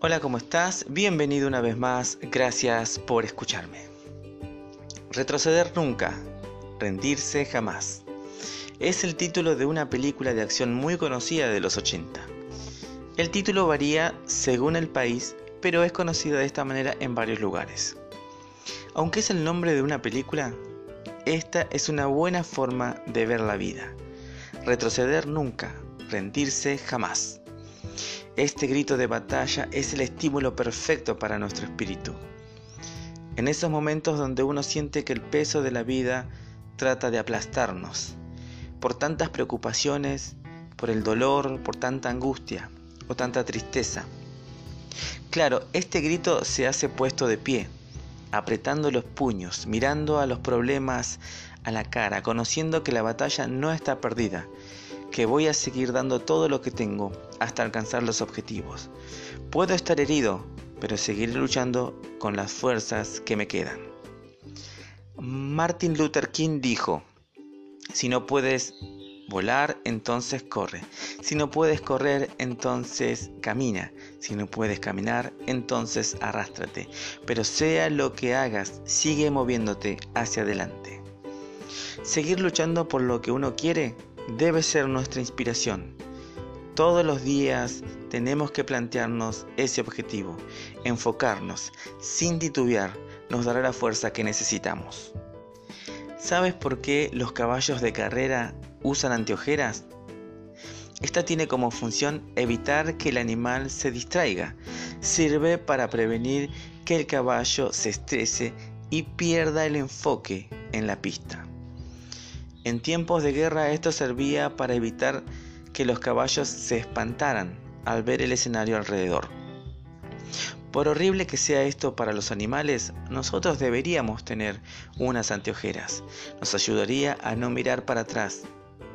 Hola, ¿cómo estás? Bienvenido una vez más, gracias por escucharme. Retroceder nunca, rendirse jamás. Es el título de una película de acción muy conocida de los 80. El título varía según el país, pero es conocida de esta manera en varios lugares. Aunque es el nombre de una película, esta es una buena forma de ver la vida. Retroceder nunca, rendirse jamás. Este grito de batalla es el estímulo perfecto para nuestro espíritu. En esos momentos donde uno siente que el peso de la vida trata de aplastarnos, por tantas preocupaciones, por el dolor, por tanta angustia o tanta tristeza. Claro, este grito se hace puesto de pie, apretando los puños, mirando a los problemas a la cara, conociendo que la batalla no está perdida que voy a seguir dando todo lo que tengo hasta alcanzar los objetivos. Puedo estar herido, pero seguiré luchando con las fuerzas que me quedan. Martin Luther King dijo, si no puedes volar, entonces corre. Si no puedes correr, entonces camina. Si no puedes caminar, entonces arrástrate. Pero sea lo que hagas, sigue moviéndote hacia adelante. Seguir luchando por lo que uno quiere debe ser nuestra inspiración. Todos los días tenemos que plantearnos ese objetivo, enfocarnos, sin titubear, nos dará la fuerza que necesitamos. ¿Sabes por qué los caballos de carrera usan anteojeras? Esta tiene como función evitar que el animal se distraiga. Sirve para prevenir que el caballo se estrese y pierda el enfoque en la pista. En tiempos de guerra esto servía para evitar que los caballos se espantaran al ver el escenario alrededor. Por horrible que sea esto para los animales, nosotros deberíamos tener unas anteojeras. Nos ayudaría a no mirar para atrás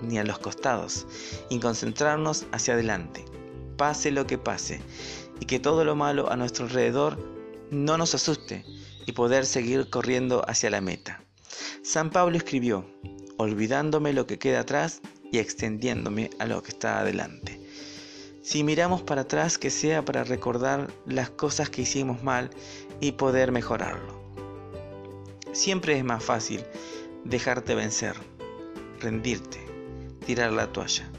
ni a los costados y concentrarnos hacia adelante, pase lo que pase, y que todo lo malo a nuestro alrededor no nos asuste y poder seguir corriendo hacia la meta. San Pablo escribió, olvidándome lo que queda atrás y extendiéndome a lo que está adelante. Si miramos para atrás, que sea para recordar las cosas que hicimos mal y poder mejorarlo. Siempre es más fácil dejarte vencer, rendirte, tirar la toalla.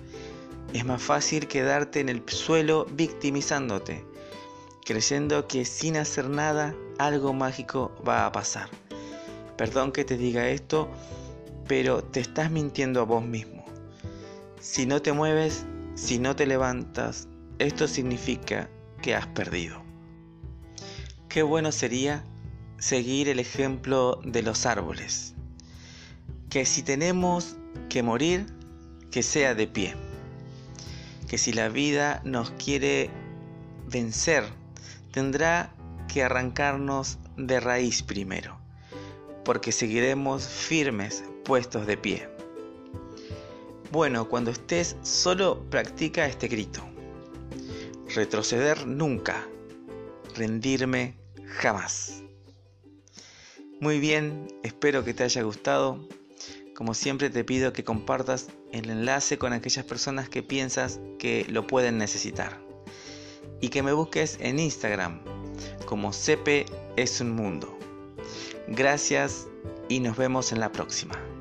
Es más fácil quedarte en el suelo victimizándote, creyendo que sin hacer nada algo mágico va a pasar. Perdón que te diga esto, pero te estás mintiendo a vos mismo. Si no te mueves, si no te levantas, esto significa que has perdido. Qué bueno sería seguir el ejemplo de los árboles. Que si tenemos que morir, que sea de pie. Que si la vida nos quiere vencer, tendrá que arrancarnos de raíz primero, porque seguiremos firmes puestos de pie. Bueno, cuando estés solo practica este grito. Retroceder nunca. Rendirme jamás. Muy bien, espero que te haya gustado. Como siempre te pido que compartas el enlace con aquellas personas que piensas que lo pueden necesitar. Y que me busques en Instagram como CP es un mundo. Gracias y nos vemos en la próxima.